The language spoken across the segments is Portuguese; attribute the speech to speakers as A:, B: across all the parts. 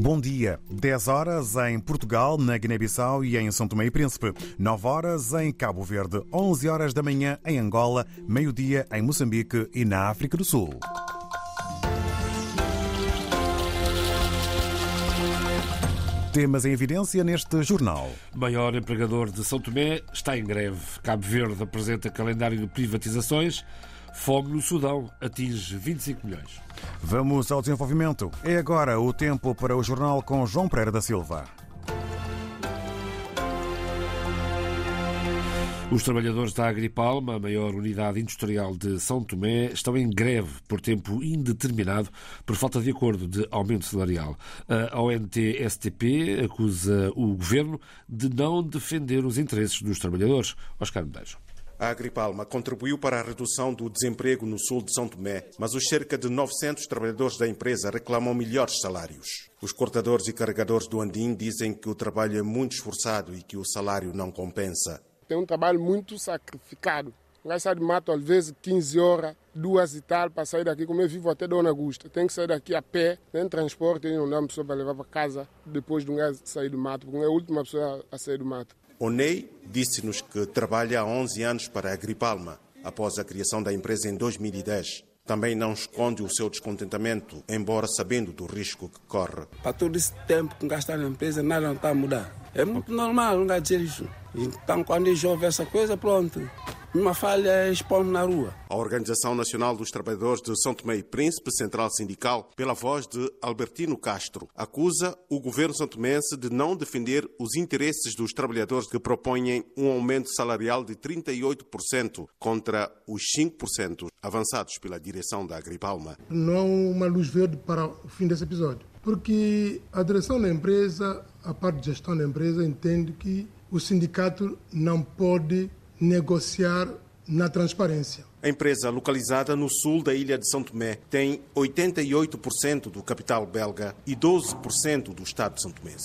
A: Bom dia. 10 horas em Portugal, na Guiné-Bissau e em São Tomé e Príncipe. 9 horas em Cabo Verde. 11 horas da manhã em Angola. Meio-dia em Moçambique e na África do Sul. Temas em evidência neste jornal.
B: Maior empregador de São Tomé está em greve. Cabo Verde apresenta calendário de privatizações. Fome no Sudão atinge 25 milhões.
A: Vamos ao desenvolvimento. É agora o tempo para o jornal com João Pereira da Silva.
B: Os trabalhadores da Agripalma, a maior unidade industrial de São Tomé, estão em greve por tempo indeterminado por falta de acordo de aumento salarial. A ONT-STP acusa o governo de não defender os interesses dos trabalhadores. Oscar Medeiros.
C: A Agripalma contribuiu para a redução do desemprego no sul de São Tomé, mas os cerca de 900 trabalhadores da empresa reclamam melhores salários. Os cortadores e carregadores do Andim dizem que o trabalho é muito esforçado e que o salário não compensa.
D: Tem um trabalho muito sacrificado. Sair de mato às vezes 15 horas, duas e tal, para sair daqui. Como eu vivo até Dona Augusta, tem que sair daqui a pé, tem transporte, não dá uma pessoa para levar para casa depois de um gajo sair do mato, porque é a última pessoa a sair do mato.
C: Onei disse-nos que trabalha há 11 anos para a Agripalma, após a criação da empresa em 2010. Também não esconde o seu descontentamento, embora sabendo do risco que corre.
E: Para todo esse tempo que gastar na empresa, nada não está a mudar. É muito normal, não dizer isso. Então, quando chove essa coisa, pronto. Uma falha expondo na rua.
C: A Organização Nacional dos Trabalhadores de São Tomé e Príncipe, Central Sindical, pela voz de Albertino Castro, acusa o governo santomense de não defender os interesses dos trabalhadores que propõem um aumento salarial de 38% contra os 5% avançados pela direção da Agripalma.
F: Não há uma luz verde para o fim desse episódio, porque a direção da empresa, a parte de gestão da empresa, entende que o sindicato não pode negociar na transparência.
C: A empresa, localizada no sul da ilha de São Tomé, tem 88% do capital belga e 12% do Estado de São Tomé.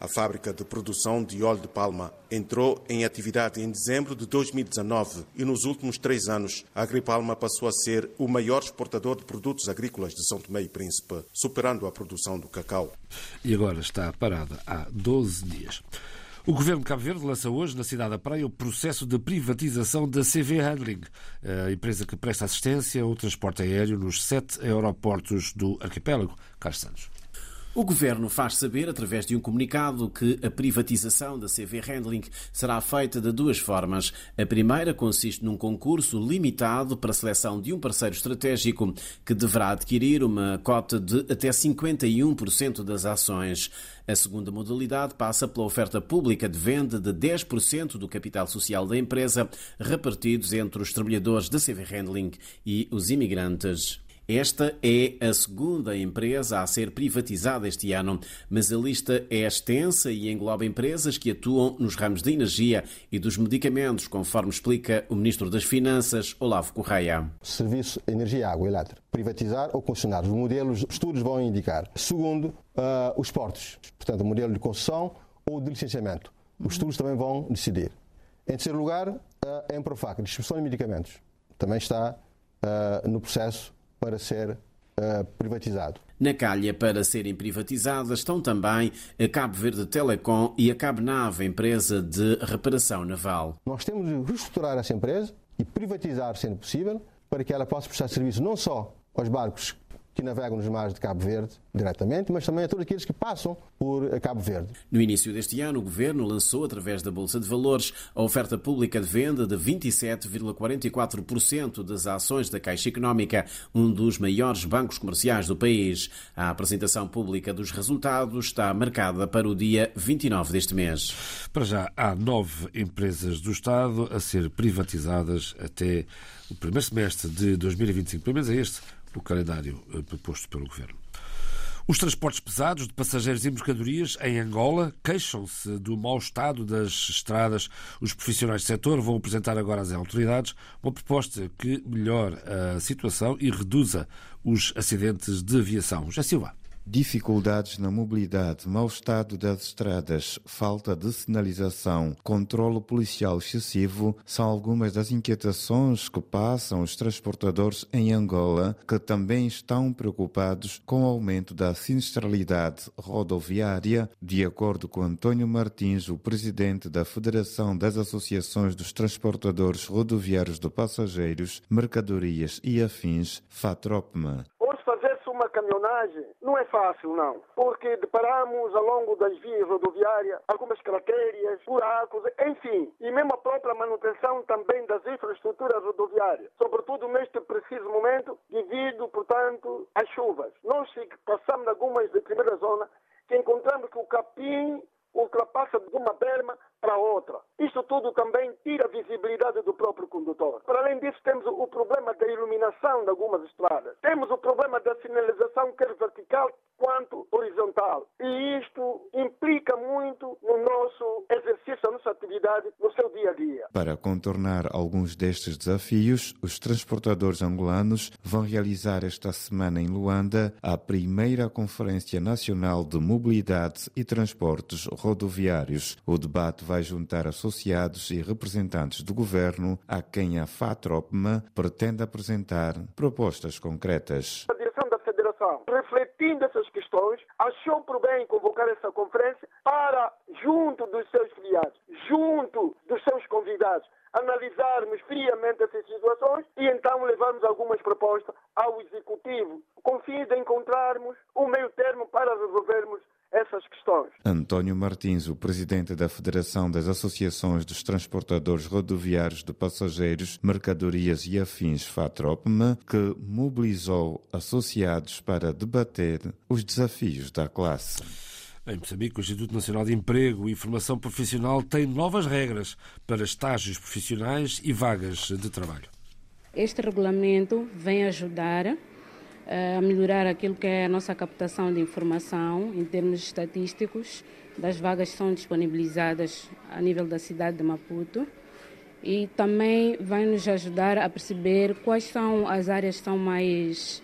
C: A fábrica de produção de óleo de palma entrou em atividade em dezembro de 2019 e nos últimos três anos a Agripalma passou a ser o maior exportador de produtos agrícolas de São Tomé e Príncipe, superando a produção do cacau.
B: E agora está parada há 12 dias. O governo de Cabo Verde lança hoje, na cidade da Praia, o processo de privatização da CV Handling, a empresa que presta assistência ao transporte aéreo nos sete aeroportos do arquipélago. Carlos Santos.
G: O Governo faz saber, através de um comunicado, que a privatização da CV Handling será feita de duas formas. A primeira consiste num concurso limitado para a seleção de um parceiro estratégico que deverá adquirir uma cota de até 51% das ações. A segunda modalidade passa pela oferta pública de venda de 10% do capital social da empresa, repartidos entre os trabalhadores da CV Handling e os imigrantes. Esta é a segunda empresa a ser privatizada este ano, mas a lista é extensa e engloba empresas que atuam nos ramos da energia e dos medicamentos, conforme explica o Ministro das Finanças, Olavo Correia.
H: Serviço Energia, Água Elétrica. Privatizar ou concessionar. Os modelos, estudos vão indicar. Segundo, uh, os portos. Portanto, o modelo de concessão ou de licenciamento. Os estudos também vão decidir. Em terceiro lugar, a Emprofac, distribuição de medicamentos. Também está uh, no processo para ser uh, privatizado.
G: Na calha para serem privatizadas estão também a Cabo Verde Telecom e a Cabo Nave, empresa de reparação naval.
H: Nós temos de reestruturar essa empresa e privatizar, sendo possível, para que ela possa prestar serviço não só aos barcos que navegam nos mares de Cabo Verde diretamente, mas também a todos aqueles que passam por Cabo Verde.
G: No início deste ano, o Governo lançou, através da Bolsa de Valores, a oferta pública de venda de 27,44% das ações da Caixa Económica, um dos maiores bancos comerciais do país. A apresentação pública dos resultados está marcada para o dia 29 deste mês.
B: Para já, há nove empresas do Estado a ser privatizadas até o primeiro semestre de 2025. Pelo menos é este o calendário proposto pelo Governo. Os transportes pesados de passageiros e mercadorias em Angola queixam-se do mau estado das estradas. Os profissionais do setor vão apresentar agora às autoridades uma proposta que melhore a situação e reduza os acidentes de aviação. Já Silva.
I: Dificuldades na mobilidade, mau estado das estradas, falta de sinalização, controle policial excessivo são algumas das inquietações que passam os transportadores em Angola, que também estão preocupados com o aumento da sinistralidade rodoviária, de acordo com António Martins, o presidente da Federação das Associações dos Transportadores Rodoviários de Passageiros, Mercadorias e Afins, FATROPMA
J: uma caminhonagem não é fácil, não. Porque deparamos ao longo das vias rodoviárias algumas cratérias, buracos, enfim. E mesmo a própria manutenção também das infraestruturas rodoviárias. Sobretudo neste preciso momento, devido, portanto, às chuvas. Nós passamos algumas de primeira zona que encontramos que o capim ultrapassa de uma berma para outra. Isto tudo também tira a visibilidade do próprio condutor. Para além disso, temos o problema da iluminação de algumas estradas. Temos o problema da sinalização, quer vertical quanto horizontal. E isto implica muito no nosso nossa atividade no seu dia a dia.
I: Para contornar alguns destes desafios, os transportadores angolanos vão realizar esta semana em Luanda a primeira Conferência Nacional de Mobilidade e Transportes Rodoviários. O debate vai juntar associados e representantes do governo a quem a FATROPMA pretende apresentar propostas concretas.
J: Refletindo essas questões, achou por bem convocar essa conferência para, junto dos seus filiados, junto dos seus convidados, analisarmos friamente essas situações e então levarmos algumas propostas ao Executivo, com fim de encontrarmos um meio termo para resolvermos essas questões.
I: António Martins, o presidente da Federação das Associações dos Transportadores Rodoviários de Passageiros, Mercadorias e Afins FATROPMA, que mobilizou associados para debater os desafios da classe.
B: Em Moçambique, o Instituto Nacional de Emprego e Formação Profissional tem novas regras para estágios profissionais e vagas de trabalho.
K: Este regulamento vem ajudar a melhorar aquilo que é a nossa captação de informação em termos estatísticos das vagas que são disponibilizadas a nível da cidade de Maputo e também vai nos ajudar a perceber quais são as áreas que são mais,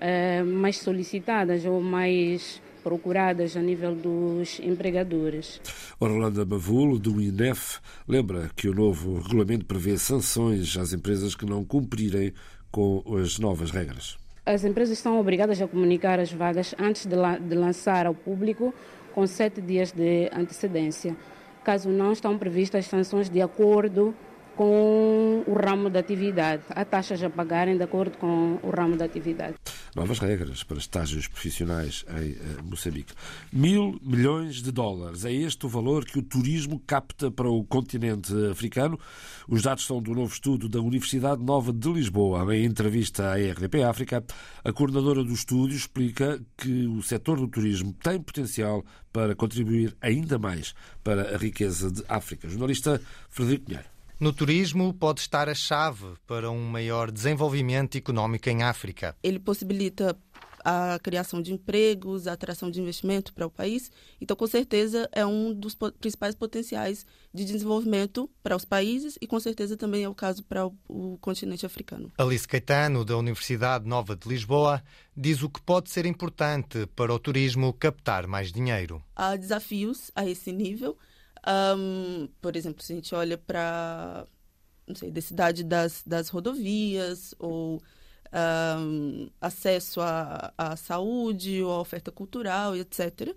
K: eh, mais solicitadas ou mais procuradas a nível dos empregadores.
B: Orlando Bavulo, do INEF, lembra que o novo regulamento prevê sanções às empresas que não cumprirem com as novas regras.
K: As empresas são obrigadas a comunicar as vagas antes de, la de lançar ao público com sete dias de antecedência. Caso não, estão previstas sanções de acordo com o ramo da atividade. Há taxas a pagarem de acordo com o ramo da atividade.
B: Novas regras para estágios profissionais em uh, Moçambique. Mil milhões de dólares. É este o valor que o turismo capta para o continente africano. Os dados são do novo estudo da Universidade Nova de Lisboa. Em entrevista à RDP África, a coordenadora do estúdio explica que o setor do turismo tem potencial para contribuir ainda mais para a riqueza de África. Jornalista Frederico Pinheiro.
L: No turismo pode estar a chave para um maior desenvolvimento económico em África.
M: Ele possibilita a criação de empregos, a atração de investimento para o país. Então, com certeza, é um dos principais potenciais de desenvolvimento para os países e, com certeza, também é o caso para o, o continente africano.
L: Alice Caetano, da Universidade Nova de Lisboa, diz o que pode ser importante para o turismo captar mais dinheiro.
M: Há desafios a esse nível um, por exemplo, se a gente olha para, não sei, densidade das, das rodovias ou um, acesso à, à saúde ou à oferta cultural, etc.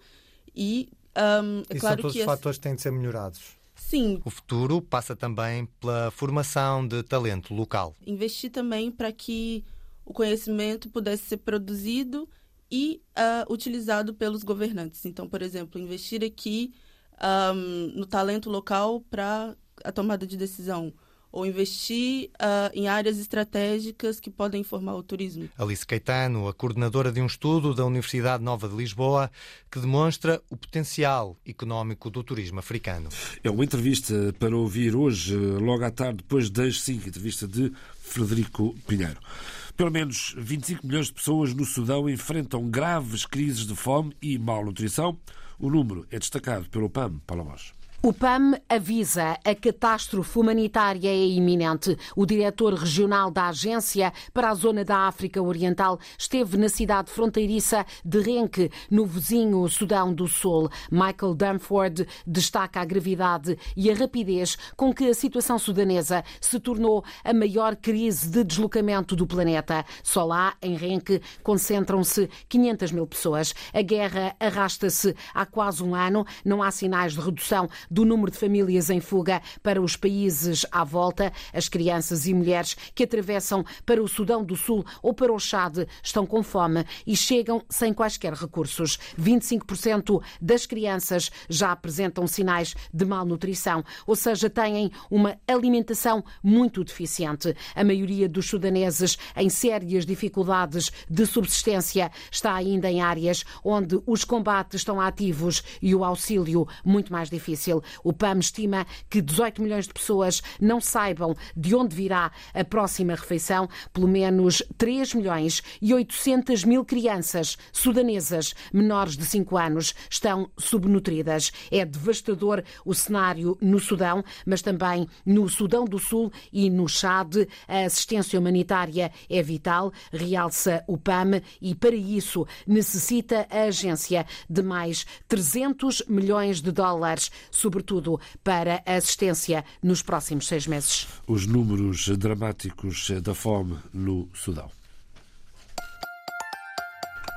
M: E um, é
L: e
M: claro
L: são todos
M: que
L: fatores que têm de ser melhorados.
M: Sim.
L: O futuro passa também pela formação de talento local.
M: Investir também para que o conhecimento pudesse ser produzido e uh, utilizado pelos governantes. Então, por exemplo, investir aqui um, no talento local para a tomada de decisão ou investir uh, em áreas estratégicas que podem informar o turismo.
L: Alice Caetano, a coordenadora de um estudo da Universidade Nova de Lisboa, que demonstra o potencial económico do turismo africano.
B: É uma entrevista para ouvir hoje, logo à tarde, depois das 5, entrevista de Frederico Pinheiro. Pelo menos 25 milhões de pessoas no Sudão enfrentam graves crises de fome e malnutrição. O número é destacado pelo PAM, Paulo Bosch.
N: O PAM avisa a catástrofe humanitária é iminente. O diretor regional da Agência para a Zona da África Oriental esteve na cidade fronteiriça de Renque, no vizinho Sudão do Sul. Michael Dunford destaca a gravidade e a rapidez com que a situação sudanesa se tornou a maior crise de deslocamento do planeta. Só lá, em Renque, concentram-se 500 mil pessoas. A guerra arrasta-se há quase um ano. Não há sinais de redução do número de famílias em fuga para os países à volta. As crianças e mulheres que atravessam para o Sudão do Sul ou para o Chad estão com fome e chegam sem quaisquer recursos. 25% das crianças já apresentam sinais de malnutrição, ou seja, têm uma alimentação muito deficiente. A maioria dos sudaneses em sérias dificuldades de subsistência está ainda em áreas onde os combates estão ativos e o auxílio muito mais difícil. O PAM estima que 18 milhões de pessoas não saibam de onde virá a próxima refeição. Pelo menos 3 milhões e 800 mil crianças sudanesas menores de 5 anos estão subnutridas. É devastador o cenário no Sudão, mas também no Sudão do Sul e no Chad. A assistência humanitária é vital, realça o PAM, e para isso necessita a agência de mais 300 milhões de dólares, sobretudo para a assistência nos próximos seis meses.
B: Os números dramáticos da fome no Sudão.